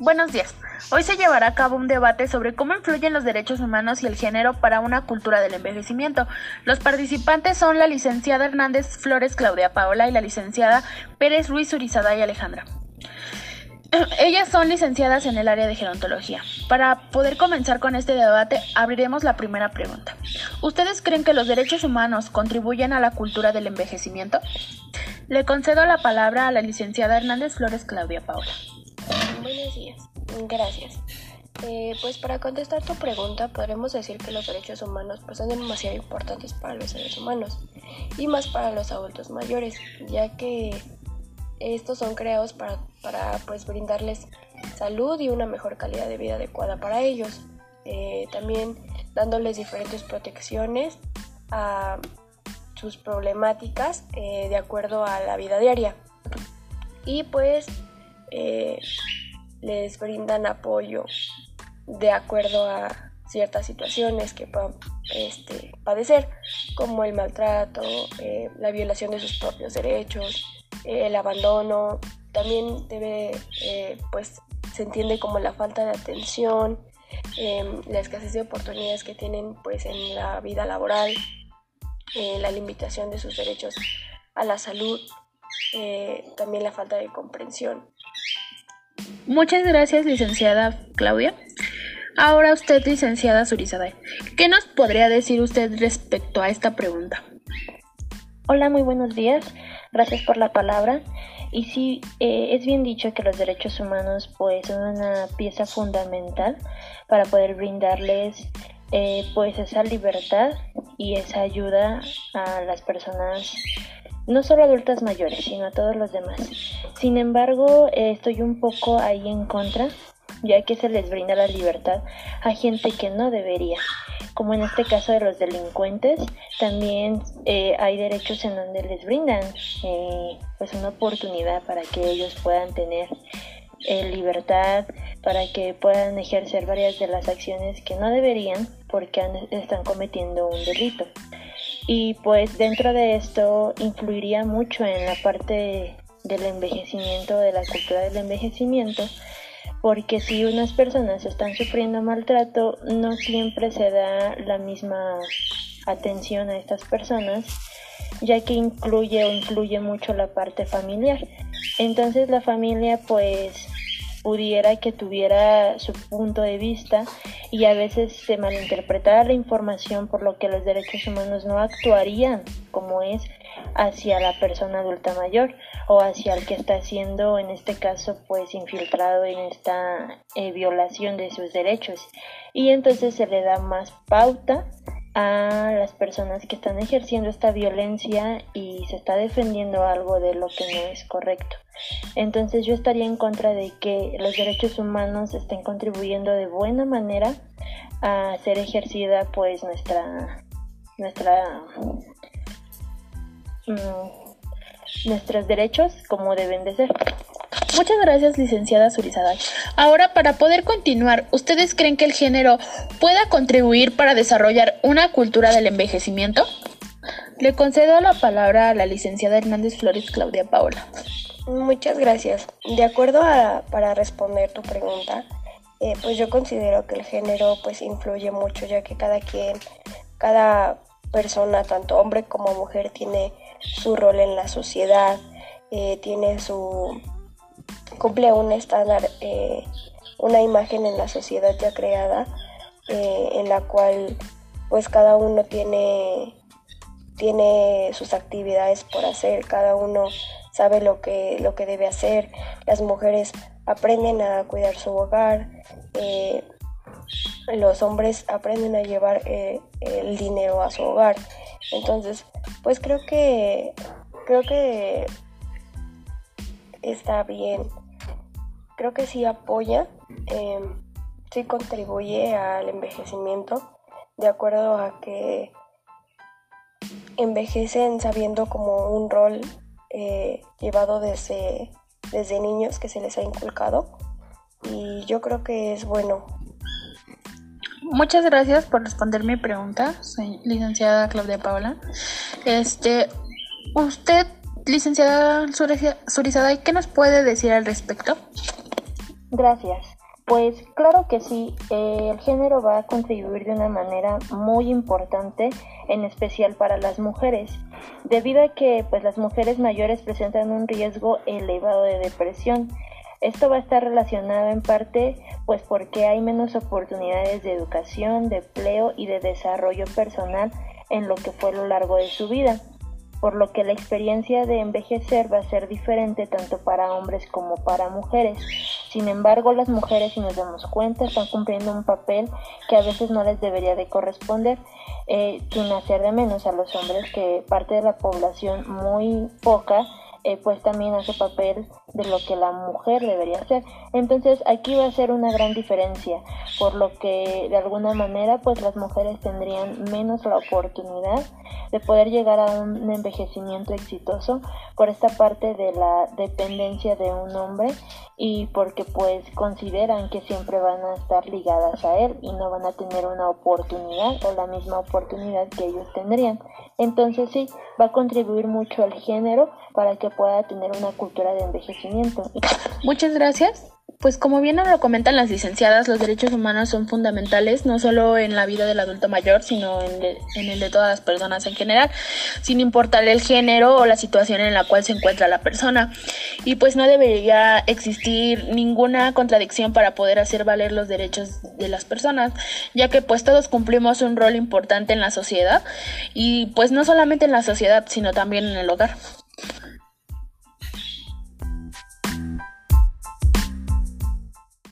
Buenos días. Hoy se llevará a cabo un debate sobre cómo influyen los derechos humanos y el género para una cultura del envejecimiento. Los participantes son la licenciada Hernández Flores Claudia Paola y la licenciada Pérez Ruiz Urizada y Alejandra. Ellas son licenciadas en el área de gerontología. Para poder comenzar con este debate, abriremos la primera pregunta. ¿Ustedes creen que los derechos humanos contribuyen a la cultura del envejecimiento? Le concedo la palabra a la licenciada Hernández Flores Claudia Paola. Gracias. Eh, pues para contestar tu pregunta, podremos decir que los derechos humanos pues, son demasiado importantes para los seres humanos y más para los adultos mayores, ya que estos son creados para, para pues, brindarles salud y una mejor calidad de vida adecuada para ellos. Eh, también dándoles diferentes protecciones a sus problemáticas eh, de acuerdo a la vida diaria. Y pues les brindan apoyo de acuerdo a ciertas situaciones que puedan este, padecer, como el maltrato, eh, la violación de sus propios derechos, eh, el abandono, también debe, pues se entiende como la falta de atención, em, la escasez de oportunidades que tienen pues en la vida laboral, la limitación de sus derechos a la salud, también la falta de comprensión. Muchas gracias, licenciada Claudia. Ahora usted, licenciada Surizada, ¿qué nos podría decir usted respecto a esta pregunta? Hola, muy buenos días. Gracias por la palabra. Y sí, eh, es bien dicho que los derechos humanos pues son una pieza fundamental para poder brindarles eh, pues esa libertad y esa ayuda a las personas no solo adultas mayores, sino a todos los demás. Sin embargo, eh, estoy un poco ahí en contra, ya que se les brinda la libertad a gente que no debería. Como en este caso de los delincuentes, también eh, hay derechos en donde les brindan eh, pues una oportunidad para que ellos puedan tener libertad, para que puedan ejercer varias de las acciones que no deberían porque están cometiendo un delito. Y pues dentro de esto influiría mucho en la parte del envejecimiento, de la cultura del envejecimiento, porque si unas personas están sufriendo maltrato, no siempre se da la misma atención a estas personas, ya que incluye o incluye mucho la parte familiar. Entonces la familia pues pudiera que tuviera su punto de vista y a veces se malinterpretara la información por lo que los derechos humanos no actuarían como es hacia la persona adulta mayor o hacia el que está siendo en este caso pues infiltrado en esta eh, violación de sus derechos. Y entonces se le da más pauta a las personas que están ejerciendo esta violencia y se está defendiendo algo de lo que no es correcto. Entonces yo estaría en contra de que los derechos humanos estén contribuyendo de buena manera a ser ejercida pues nuestra nuestra mm, nuestros derechos como deben de ser. Muchas gracias, licenciada Surizada. Ahora, para poder continuar, ¿ustedes creen que el género pueda contribuir para desarrollar una cultura del envejecimiento? Le concedo la palabra a la licenciada Hernández Flores Claudia Paola. Muchas gracias. De acuerdo a, para responder tu pregunta, eh, pues yo considero que el género pues influye mucho, ya que cada quien, cada persona, tanto hombre como mujer, tiene su rol en la sociedad, eh, tiene su cumple un estándar, eh, una imagen en la sociedad ya creada, eh, en la cual pues cada uno tiene, tiene sus actividades por hacer, cada uno sabe lo que, lo que debe hacer, las mujeres aprenden a cuidar su hogar, eh, los hombres aprenden a llevar el dinero a su hogar. Entonces, pues creo que creo que está bien creo que sí apoya, em, sí contribuye al envejecimiento, de acuerdo a que envejecen sabiendo como un rol eh, llevado desde, desde niños que se les ha inculcado y yo creo que es bueno. Muchas gracias por responder mi pregunta, licenciada Claudia Paola. Este, usted, licenciada Surizada, ¿qué nos puede decir al respecto? Gracias. Pues claro que sí, eh, el género va a contribuir de una manera muy importante, en especial para las mujeres, debido a que pues las mujeres mayores presentan un riesgo elevado de depresión. Esto va a estar relacionado en parte pues porque hay menos oportunidades de educación, de empleo y de desarrollo personal en lo que fue a lo largo de su vida por lo que la experiencia de envejecer va a ser diferente tanto para hombres como para mujeres. Sin embargo, las mujeres, si nos damos cuenta, están cumpliendo un papel que a veces no les debería de corresponder, eh, sin hacer de menos a los hombres, que parte de la población muy poca eh, pues también hace papel de lo que la mujer debería hacer. Entonces aquí va a ser una gran diferencia, por lo que de alguna manera pues las mujeres tendrían menos la oportunidad de poder llegar a un envejecimiento exitoso por esta parte de la dependencia de un hombre y porque pues consideran que siempre van a estar ligadas a él y no van a tener una oportunidad o la misma oportunidad que ellos tendrían. Entonces sí, va a contribuir mucho al género para que pueda tener una cultura de envejecimiento. Muchas gracias. Pues como bien nos lo comentan las licenciadas, los derechos humanos son fundamentales no solo en la vida del adulto mayor, sino en, el de todas las personas en general, sin importar el género o la situación en la cual se encuentra la persona. Y pues no debería existir ninguna contradicción para poder hacer valer los derechos de las personas, ya que pues todos cumplimos un rol importante en la sociedad y pues no solamente en la sociedad, sino también en el hogar.